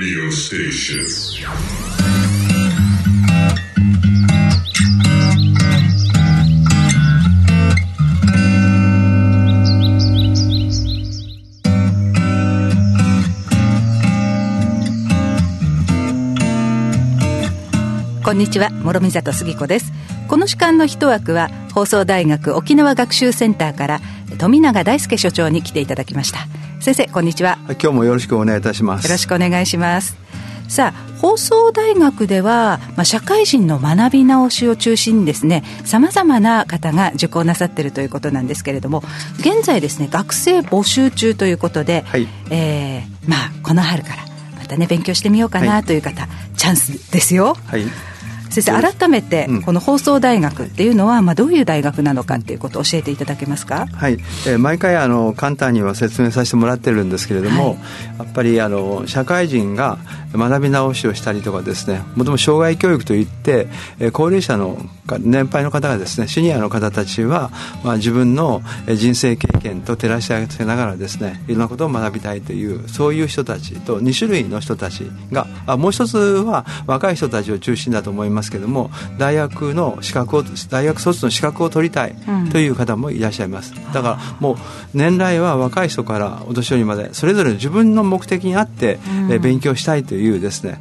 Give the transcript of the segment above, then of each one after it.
radio station. こんにちは諸見里杉子ですこの時間の一枠は放送大学沖縄学習センターから富永大輔所長に来ていただきました先生こんにちは。今日もよろしくお願いいたします。よろしくお願いします。さあ放送大学では、まあ、社会人の学び直しを中心にですねさまざまな方が受講なさっているということなんですけれども現在ですね学生募集中ということで、はい、えー、まあ、この春からまたね勉強してみようかなという方、はい、チャンスですよ。はい先生改めてこの放送大学っていうのは、まあ、どういう大学なのかっていうことを教えていただけますか、はい、えー、毎回あの簡単には説明させてもらってるんですけれども、はい、やっぱりあの社会人が学び直しをしたりとかですねもともと障害教育といって、えー、高齢者の年配の方がですねシニアの方たちは、まあ、自分の人生経験と照らし合わせながらですねいろんなことを学びたいというそういう人たちと2種類の人たちがあもう一つは若い人たちを中心だと思いますけども大学の資格を大学卒の資格を取りたいという方もいらっしゃいます、うん、だからもう年代は若い人からお年寄りまでそれぞれ自分の目的にあって、うん、勉強したいというですね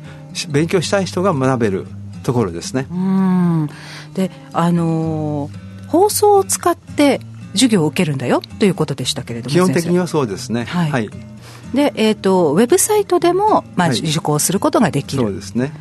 勉強したい人が学べるところですね。うん。であのー、放送を使って授業を受けるんだよということでしたけれども基本的にはそうですね。はい、はい、で、えーと、ウェブサイトでも、まあ、はい、受講することができる。そうですね。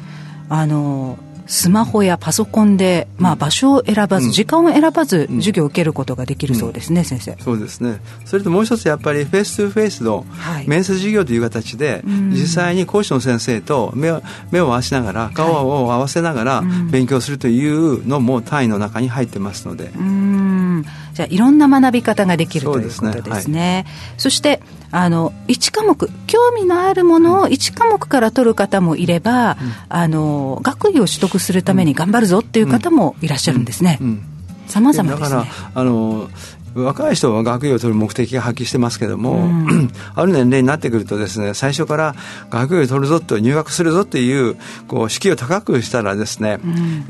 あのスマホやパソコンで、まあ、場所を選ばず、うん、時間を選ばず授業を受けることができるそうですね、うん、先生。そうですね。それともう一つやっぱりフェイス2フェイスの面接授業という形で、はい、実際に講師の先生と目を目を合わせながら顔を合わせながら勉強するというのも単位の中に入ってますので。うん。じゃあいろんな学び方ができるということですね、はい、そしてあの1科目興味のあるものを1科目から取る方もいれば、うん、あの学位を取得するために頑張るぞっていう方もいらっしゃるんですね。さまざまですね。だからあの若い人は学位を取る目的が発揮してますけども、うん、ある年齢になってくるとですね最初から学位を取るぞと入学するぞというこう敷居を高くしたらですね、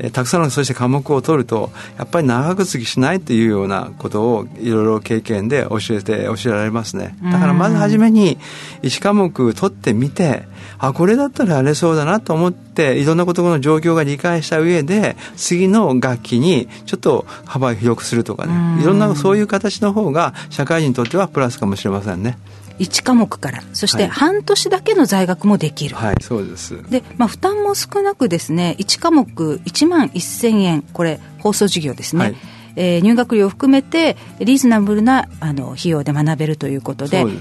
うん、たくさんのそして科目を取るとやっぱり長く続きしないというようなことをいろいろ経験で教えて教えられますね。だからまず初めに1科目取ってみてあこれだったらやれそうだなと思っていろんなことの状況が理解した上で次の楽器にちょっと幅を広くするとかね。いろんなそういう形の方が社会人にとってはプラスかもしれませんね。1科目から。そして半年だけの在学もできる、はい、はい、そうです。で、まあ、負担も少なくですね1科目1万1000円。これ放送授業ですね、はいえー、入学料を含めてリーズナブルなあの費用で学べるということで、ね、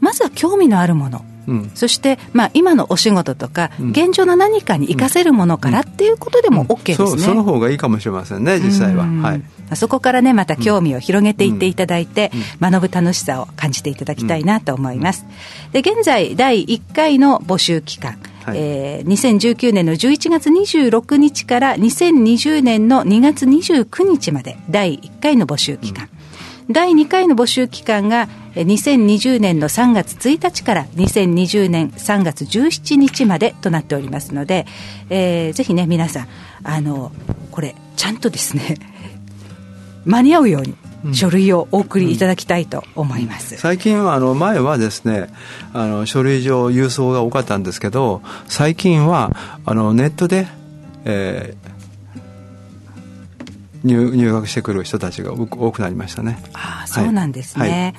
まずは興味のあるもの、うん、そして、まあ、今のお仕事とか、うん、現状の何かに生かせるものからっていうことでも OK ですね、そその方がいいかもしれませんね実際は、はい、そこからねまた興味を広げていっていただいて、学ぶ楽しさを感じていただきたいなと思います、で現在第1回の募集期間はい、えー、2019年の11月26日から2020年の2月29日まで第1回の募集期間、うん、第2回の募集期間が2020年の3月1日から2020年3月17日までとなっておりますので、えー、ぜひね皆さんあのこれちゃんとですね 間に合うように書類をお送りいただきたいと思います、うん、最近はあの前はですねあの書類上郵送が多かったんですけど最近はあのネットで、えー、入入学してくる人たちが多くなりましたね。ああそうなんですね、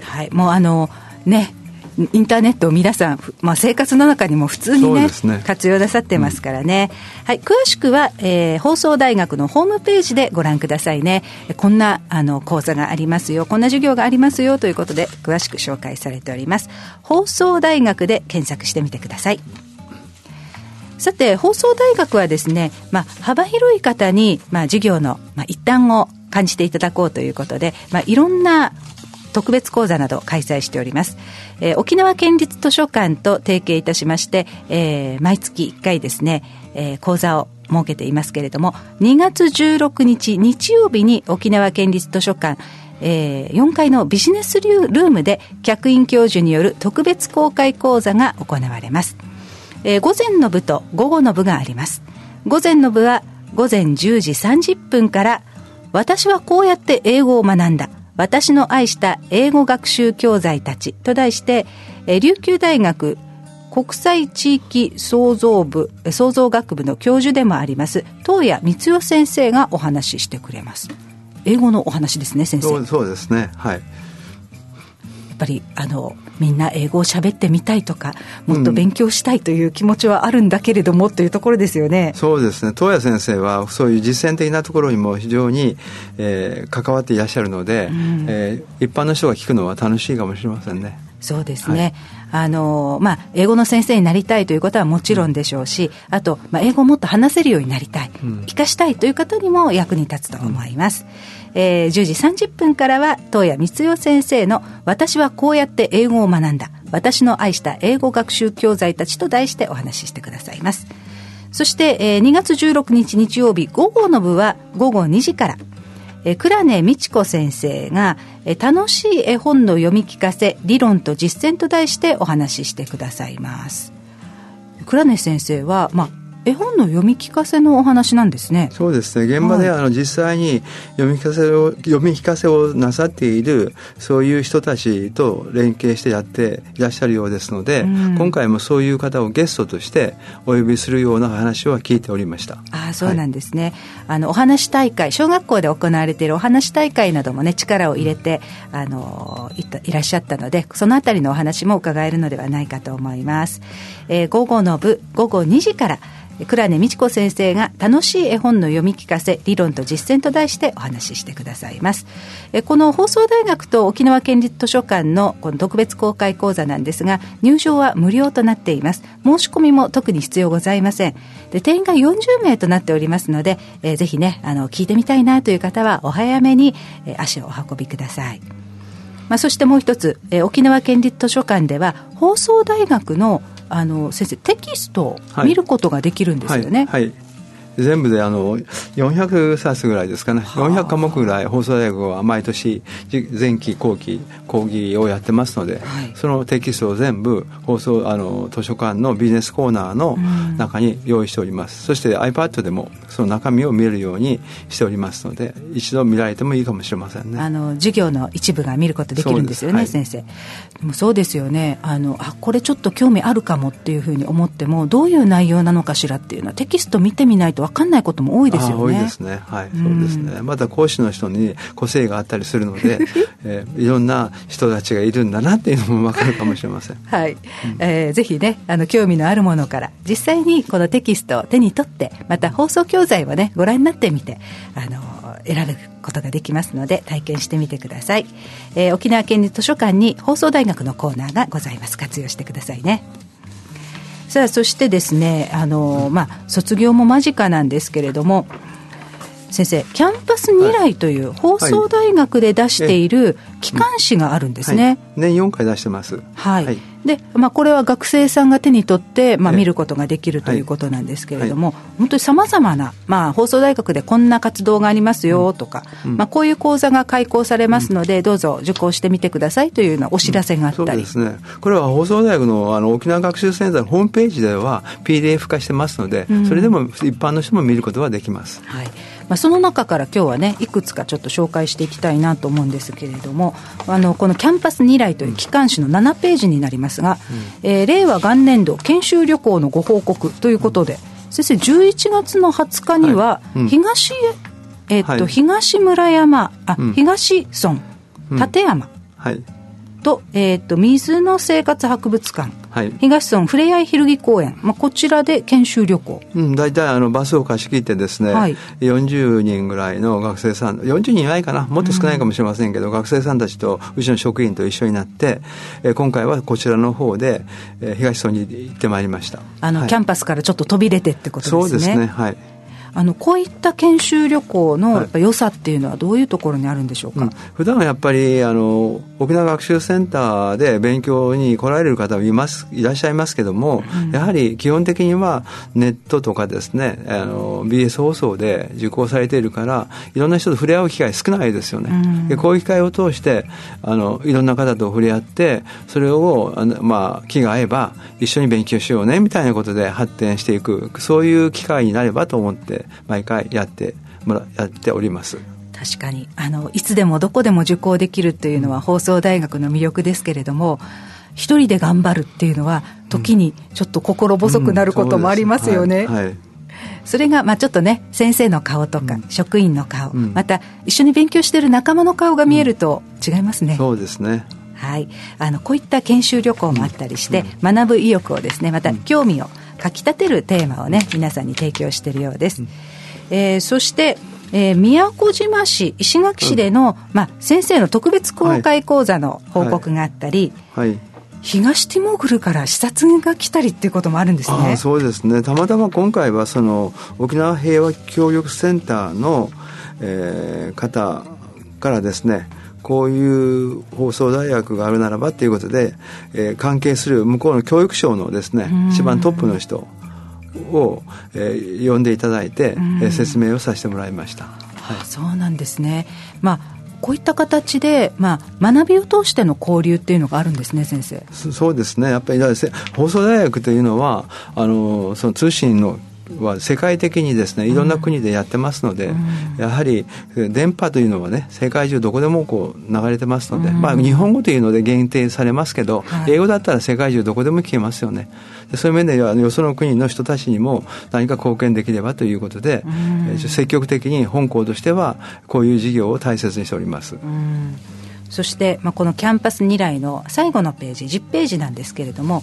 はい、はい、もうあのねインターネットを皆さん、まあ、生活の中にも普通にね、ね。活用なさってますからね、うん、はい、詳しくは、えー、放送大学のホームページでご覧くださいね。こんなあの講座がありますよ。こんな授業がありますよ。ということで詳しく紹介されております。放送大学で検索してみてください。さて放送大学はですね、まあ、幅広い方に、まあ、授業の、まあ、一端を感じていただこうということで、まあ、いろんな特別講座など開催しております、えー、沖縄県立図書館と提携いたしまして、えー、毎月1回ですね、えー、講座を設けていますけれども2月16日日曜日に沖縄県立図書館えー、4階のビジネスルームで客員教授による特別公開講座が行われます。えー、午前の部と午後の部があります。午前の部は午前10時30分から私はこうやって英語を学んだ。私の愛した英語学習教材たちと題して、え、琉球大学国際地域創造部創造学部の教授でもあります東谷光代先生がお話ししてくれます。英語のお話ですね先生。そうですね。はい。ぱりあのみんな英語を喋ってみたいとかもっと勉強したいという気持ちはあるんだけれども、うん、というところですよね。そうですね。東谷先生はそういう実践的なところにも非常に、えー、関わっていらっしゃるので、うん、えー、一般の人が聞くのは楽しいかもしれませんね。そうですね、はい、あのまあ、英語の先生になりたいということはもちろんでしょうし、うん、あと、まあ、英語をもっと話せるようになりたい、うん、生かしたいという方にも役に立つと思います、うん、えー、10時30分からは東谷光代先生の「私はこうやって英語を学んだ。私の愛した英語学習教材たち」と題してお話ししてくださいます。そして、えー、2月16日日曜日午後の部は午後2時から「え倉根美智子先生が、え楽しい絵本の読み聞かせ理論と実践と題してお話ししてくださいます。倉根先生は、まあ、絵本の読み聞かせのお話なんですね。そうですね。現場で、あの実際に読み聞かせを読み聞かせをなさっているそういう人たちと連携してやっていらっしゃるようですので、うん、今回もそういう方をゲストとしてお呼びするような話は聞いておりました。あそうなんですね、はい、あのお話大会小学校で行われているお話大会などもね力を入れて、うん、あのいらっしゃったのでそのあたりのお話も伺えるのではないかと思います、えー、午後の部午後2時から倉根美智子先生が楽しい絵本の読み聞かせ理論と実践と題してお話ししてくださいます。この放送大学と沖縄県立図書館のこの特別公開講座なんですが入場は無料となっています。申し込みも特に必要ございません。で定員が40名となっておりますので、えー、ぜひねあの聞いてみたいなという方はお早めに、え、足をお運びください。まあ、そしてもう一つ、えー、沖縄県立図書館では放送大学のあの先生テキストを見ることができるんですよね。はい、はい全部であの400冊ぐらいですかね、400科目ぐらい放送大学は毎年前期後期講義をやってますので、はい、そのテキストを全部放送あの図書館のビジネスコーナーの中に用意しております、うん、そして iPad でもその中身を見れるようにしておりますので一度見られてもいいかもしれませんね。あの授業の一部が見ることできるんですよね、はい、先生。でもそうですよね。あのあこれちょっと興味あるかもっていうふうに思ってもどういう内容なのかしらっていうのはテキスト見てみないと分かんないことも多いですよね。多いですね。はい、そうですね。また講師の人に個性があったりするので、えー、いろんな人たちがいるんだなっていうのもわかるかもしれません。はい、うん、えー、ぜひね、あの興味のあるものから実際にこのテキストを手に取って、また放送教材をねご覧になってみて、あの選ぶことができますので体験してみてください、えー、沖縄県立図書館に放送大学のコーナーがございます活用してくださいねさあそしてですねあの、まあ、卒業も間近なんですけれども先生キャンパス未来という放送大学で出している機関誌があるんですね、はい。はい、年4回出してますはい、はい、で、まあ、これは学生さんが手に取って、まあ、見ることができるということなんですけれども、本当にさまざまな、まあ、放送大学でこんな活動がありますよとか、うん、まあ、こういう講座が開講されますので、どうぞ受講してみてくださいというようなお知らせがあったり、うん、そうですね。これは放送大学のあの沖縄学習センターのホームページでは PDF 化してますので、それでも一般の人も見ることはできます。はい。まあ、その中から今日はねいくつかちょっと紹介していきたいなと思うんですけれどもあのこの「キャンパス未来」という機関誌の7ページになりますが、うん、えー、令和元年度研修旅行のご報告ということで、うん、先生11月の20日には東、はい。うん、えー、っと、はい、東村山あ、東村立山、はい。と,、えーと、水の生活博物館、はい、東村ふれあいひるぎ公園、まあ、こちらで研修旅行、うん、大体あのバスを貸し切ってですね、はい、40人ぐらいの学生さん40人いないかな？もっと少ないかもしれませんけど、うん、学生さんたちとうちの職員と一緒になって、えー、今回はこちらの方で、えー、東村に行ってまいりました。あの、はい、キャンパスからちょっと飛び出てってことですね。そうですね。はいあのこういった研修旅行の良さっていうのはどういうところにあるんでしょうか、うん、普段はやっぱりあの沖縄学習センターで勉強に来られる方もいますいらっしゃいますけども、うん、やはり基本的にはネットとかですねあの BS 放送で受講されているからいろんな人と触れ合う機会少ないですよね、うん、でこういう機会を通してあのいろんな方と触れ合ってそれをあの、まあ、気が合えば一緒に勉強しようねみたいなことで発展していくそういう機会になればと思って毎回やってもらやっております。確かに。あのいつでもどこでも受講できるっていうのは放送大学の魅力ですけれども一人で頑張るっていうのは時にちょっと心細くなることもありますよね。それが、まあ、ちょっとね先生の顔とか、うん、職員の顔、うん、また一緒に勉強している仲間の顔が見えると違いますね。そうですね。はい、あのこういった研修旅行もあったりして、学ぶ意欲をですねまた興味をかきたてるテーマをね皆さんに提供しているようです、うん、えー、そしてえー、宮古島市石垣市での、うん、まあ、先生の特別公開講座の報告があったり、はい、はい。東ティモーグルから視察が来たりっていうこともあるんですね。そうですね。たまたま今回はその沖縄平和協力センターの、えー、方からですねこういう放送大学があるならばということで、えー、関係する向こうの教育省のですね一番トップの人を、えー、呼んでいただいて、えー、説明をさせてもらいました、はい、そうなんですね。まあこういった形で、まあ、学びを通しての交流っていうのがあるんですね、先生。そうですね、やっぱり放送大学というのは、あのその通信のは世界的にですねいろんな国でやってますので、うん、やはり電波というのはね世界中どこでもこう流れてますので、うん、まあ日本語というので限定されますけど、はい、英語だったら世界中どこでも聞けますよね。でそういう面ではよその国の人たちにも何か貢献できればということで、うん、積極的に本校としてはこういう事業を大切にしております。そして、まあ、このキャンパス未来の最後のページ10ページなんですけれども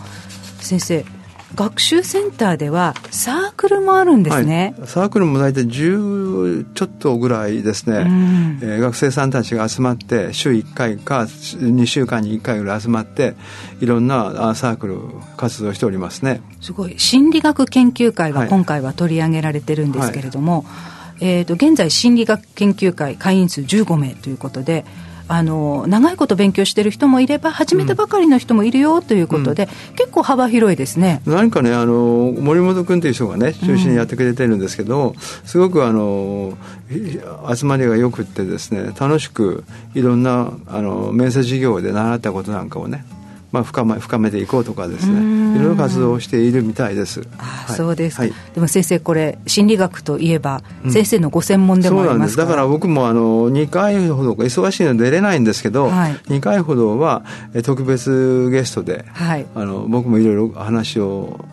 先生学習センターではサークルもあるんですね、はい、サークルも大体10ちょっとぐらいですね、うん、えー、学生さんたちが集まって週1回か2週間に1回ぐらい集まっていろんなサークル活動しておりますね。すごい。心理学研究会が今回は取り上げられてるんですけれども、はい、えーと現在心理学研究会会員数15名ということであの長いこと勉強してる人もいれば始めたばかりの人もいるよということで、うん、結構幅広いですね。何かねあの森本君という人がね中心にやってくれてるんですけど、うん、すごくあの集まりがよくってですね楽しくいろんなあの面接授業で習ったことなんかをねまあ、深め深めていこうとかですねいろいろ活動をしているみたいです。あ、はい、そうです、はい、でも先生これ心理学といえば、先生のご専門でもありますだから僕もあの2回ほど忙しいので出れないんですけど、はい、2回ほどは特別ゲストで、はい、あの僕もいろいろ話を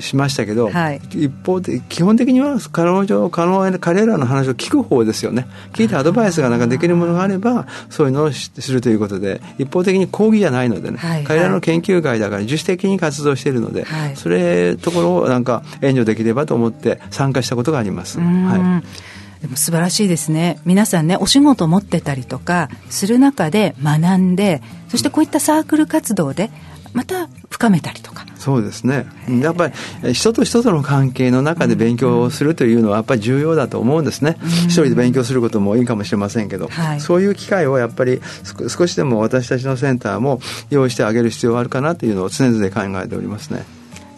しましたけど、はい、一方で基本的には彼女彼彼らの話を聞く方ですよね。聞いてアドバイスがなんかできるものがあればそういうのをするということで一方的に講義じゃないのでね、はい、彼らの研究会だから自主的に活動しているので、はい、それところをなんか援助できればと思って参加したことがあります。はい。でも素晴らしいですね。皆さんねお仕事持ってたりとかする中で学んでそしてこういったサークル活動でまた深めたりとか。そうですね。やっぱり人と人との関係の中で勉強をするというのはやっぱり重要だと思うんですね、うん、一人で勉強することもいいかもしれませんけど、はい、そういう機会をやっぱり少しでも私たちのセンターも用意してあげる必要があるかなというのを常々考えておりますね。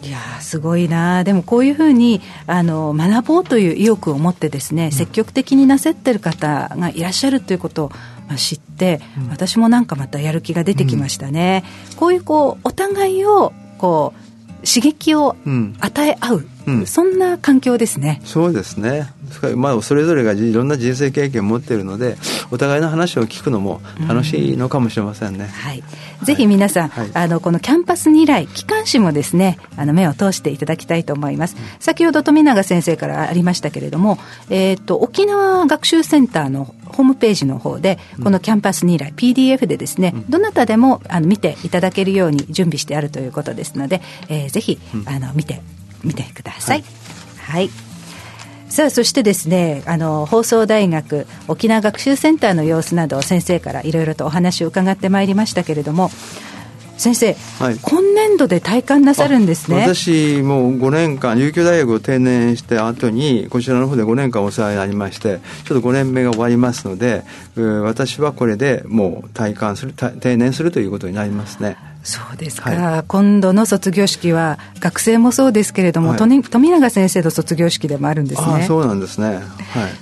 いやすごいなでもこういうふうにあの学ぼうという意欲を持ってですね、積極的になさってる方がいらっしゃるということを知って、うん、私もなんかまたやる気が出てきましたね、うん、こういうこうお互いをこう刺激を与え合う、うん、そんな環境ですね。そうですね。まあ、それぞれがいろんな人生経験を持っているのでお互いの話を聞くのも楽しいのかもしれませんね、はい、ぜひ皆さん、はい、あのこのキャンパス未来機関誌もですねあの目を通していただきたいと思います、うん、先ほど富永先生からありましたけれども、えーと、沖縄学習センターのホームページの方でこのキャンパス未来 PDF でですね、うん、どなたでもあの見ていただけるように準備してあるということですので、えー、ぜひ、あの見てみてください、はい、はいさあそしてですねあの放送大学沖縄学習センターの様子など先生からいろいろとお話を伺ってまいりましたけれども先生、はい、今年度で退官なさるんですね。私もう5年間琉球大学を定年して後にこちらの方で5年間お世話になりましてちょっと5年目が終わりますので私はこれでもう退官する定年するということになりますねそうですか、はい、今度の卒業式は学生もそうですけれども、はい、富永先生の卒業式でもあるんですね。そうなんですね、は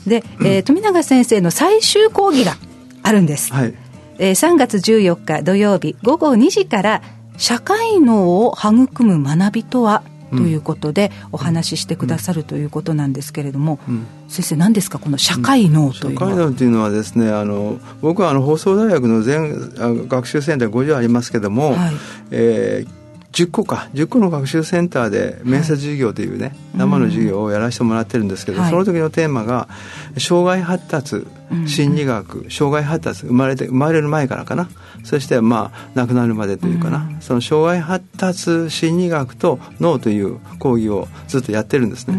い、で、えー、富永先生の最終講義があるんです、はい。えー、3月14日土曜日午後2時から社会脳を育む学びとは？ということでお話ししてくださるということなんですけれども、うん、先生何ですかこの社会脳というのは、社会脳というのはですねあの僕はあの放送大学の全学習センター50ありますけども、はい、えー10個か。10個の学習センターで面接授業というね、はい、生の授業をやらせてもらってるんですけど、うん、その時のテーマが障害発達心理学、うん、障害発達生まれて生まれる前からかな。そしてまあ亡くなるまでというかな、うん、その障害発達心理学と脳という講義をずっとやってるんですね、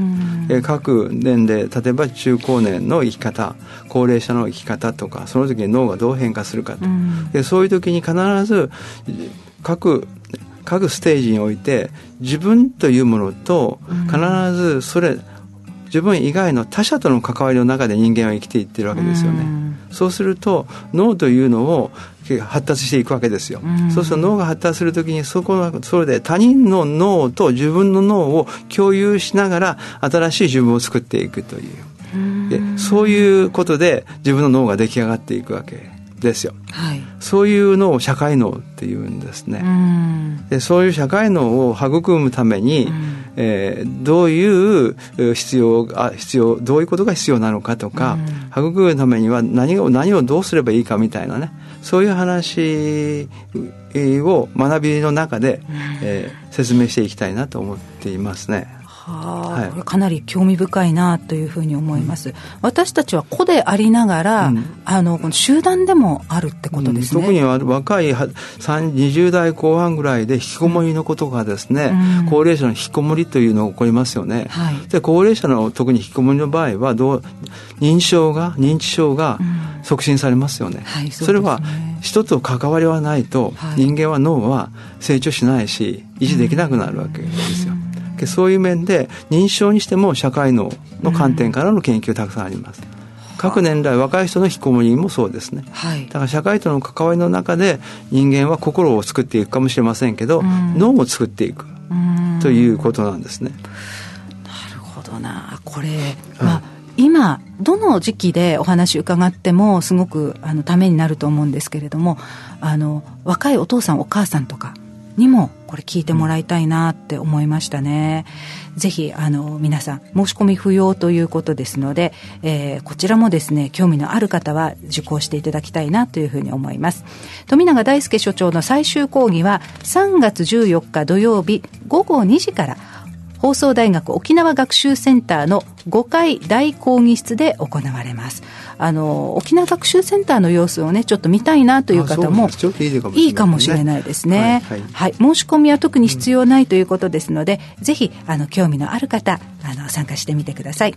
えー、各年齢例えば中高年の生き方高齢者の生き方とかその時に脳がどう変化するかと、でそういう時に必ず各各ステージにおいて自分というものと必ずそれ、自分以外の他者との関わりの中で人間は生きていってるわけですよね。うそうすると脳というのを発達していくわけですよ。うそうすると脳が発達するときにそこのそれで他人の脳と自分の脳を共有しながら新しい自分を作っていくという。でそういうことで自分の脳が出来上がっていくわけですよ、はい、そういうのを社会脳っていうんですね。でそういう社会脳を育むために、えー、どういう必要あ必要どういうことが必要なのかとか育むためには何を何をどうすればいいかみたいなね。そういう話を学びの中で、えー、説明していきたいなと思っていますね。はあ、かなり興味深いなというふうに思います、うん、私たちは個でありながら、うん、あのこの集団でもあるってことですね、特に若い20代後半ぐらいで引きこもりのことがですね、高齢者の引きこもりというのが起こりますよね、はい、で高齢者の特に引きこもりの場合はどう認知症が認知症が促進されますよね、はい、そそれは人と関わりはないと、人間は脳は成長しないし維持できなくなるわけですよ、そういう面で認知症にしても社会脳の観点からの研究たくさんあります。各年代若い人の引きこもりもそうですね、はい、だから社会との関わりの中で人間は心を作っていくかもしれませんけど、脳も作っていくということなんですね。なるほどな。これ、まあ、今どの時期でお話伺ってもすごくあのためになると思うんですけれどもあの若いお父さんお母さんとかにもこれ聞いてもらいたいなって思いましたね。ぜひあの皆さん申し込み不要ということですので、えー、こちらもですね興味のある方は受講していただきたいなというふうに思います富永大輔所長の最終講義は3月14日土曜日午後2時から放送大学沖縄学習センターの5階大講義室で行われますあの沖縄学習センターの様子をねちょっと見たいなという方もいいかもしれないですね、はい、はい、申し込みは特に必要ないということですので、うん、ぜひあの興味のある方あの参加してみてください。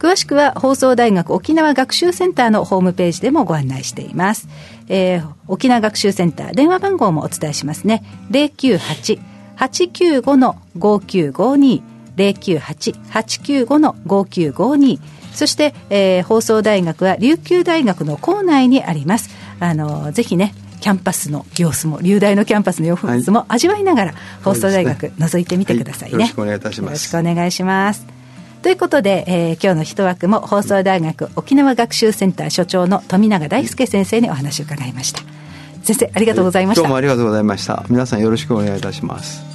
詳しくは放送大学沖縄学習センターのホームページでもご案内しています、えー、沖縄学習センター電話番号もお伝えしますね。098 895-5952 098-895-5952そして、えー、放送大学は琉球大学の構内にあります。あのぜひねキャンパスの様子も琉大のキャンパスの様子も味わいながら、はい、放送大学覗いてみてくださいね、はい、よろしくお願いいたします。よろしくお願いします。ということで、えー、今日の一枠も放送大学沖縄学習センター所長の富永大介先生にお話を伺いました。先生ありがとうございました。どうもありがとうございました。皆さんよろしくお願いいたします